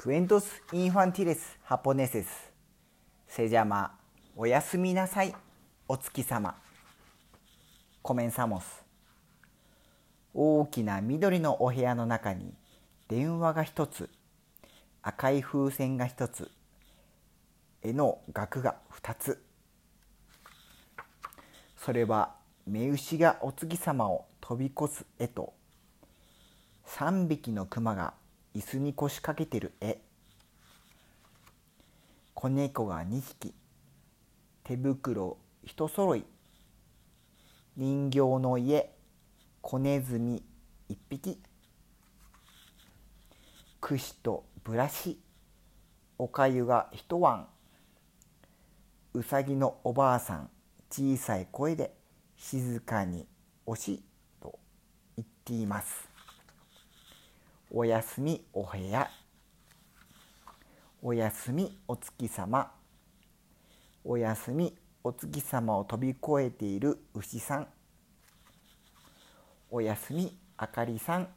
Cuentos infantiles japoneses. se llama おやすみなさい。お月様 Comenzamos 大きな緑のお部屋の中に電話が一つ。赤い風船が一つ。絵の額が二つ。それは目牛がお月様を飛び越す絵と。3匹の熊が椅子に腰掛けてる絵。子猫が2匹。手袋一揃い。人形の家。子ネズミ1匹。櫛とブラシ。おかゆが一碗。うさぎのおばあさん。小さい声で静かに「おし」と言っています。おやすみお部屋。おやすみお月様。おやすみお月様を飛び越えている牛さん。おやすみあかりさん。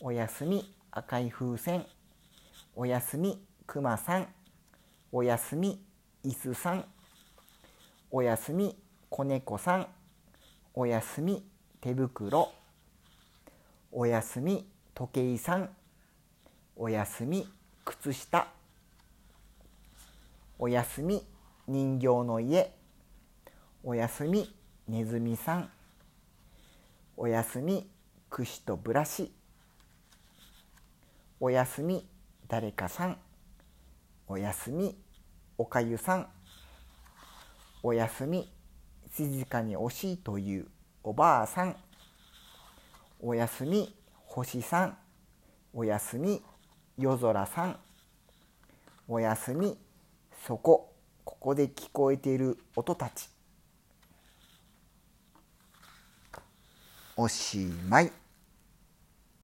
おやすみ赤い風船。おやすみくまさん。おやすみいすさん。おやすみ子猫さん。おやすみ手袋。おやすみ時計さんおやすみ靴下。おやすみ人形の家。おやすみネズミさん。おやすみ櫛とブラシ。おやすみ誰かさん。おやすみおかゆさん。おやすみ静かに惜しいというおばあさん。おやすみ星さんおやすみ夜空さんおやすみそこここで聞こえている音たちおしまい。